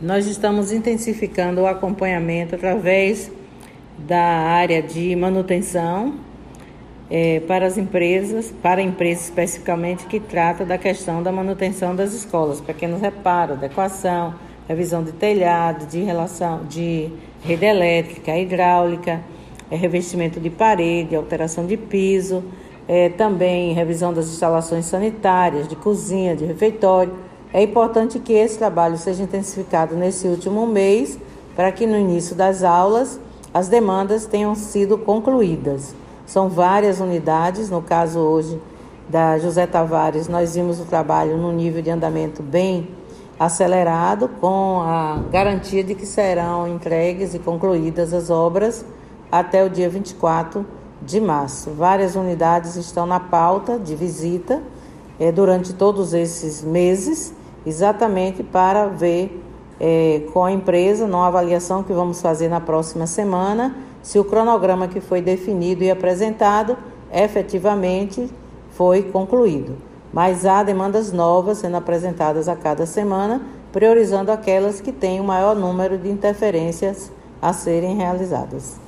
nós estamos intensificando o acompanhamento através da área de manutenção é, para as empresas, para a empresa especificamente que trata da questão da manutenção das escolas, pequenos reparos, adequação, revisão de telhado, de relação de rede elétrica, hidráulica, é, revestimento de parede, alteração de piso, é, também revisão das instalações sanitárias, de cozinha, de refeitório. É importante que esse trabalho seja intensificado nesse último mês, para que no início das aulas as demandas tenham sido concluídas. São várias unidades, no caso hoje da José Tavares, nós vimos o trabalho num nível de andamento bem acelerado, com a garantia de que serão entregues e concluídas as obras até o dia 24 de março. Várias unidades estão na pauta de visita é, durante todos esses meses, exatamente para ver é, com a empresa, numa avaliação que vamos fazer na próxima semana, se o cronograma que foi definido e apresentado efetivamente foi concluído. Mas há demandas novas sendo apresentadas a cada semana, priorizando aquelas que têm o maior número de interferências a serem realizadas.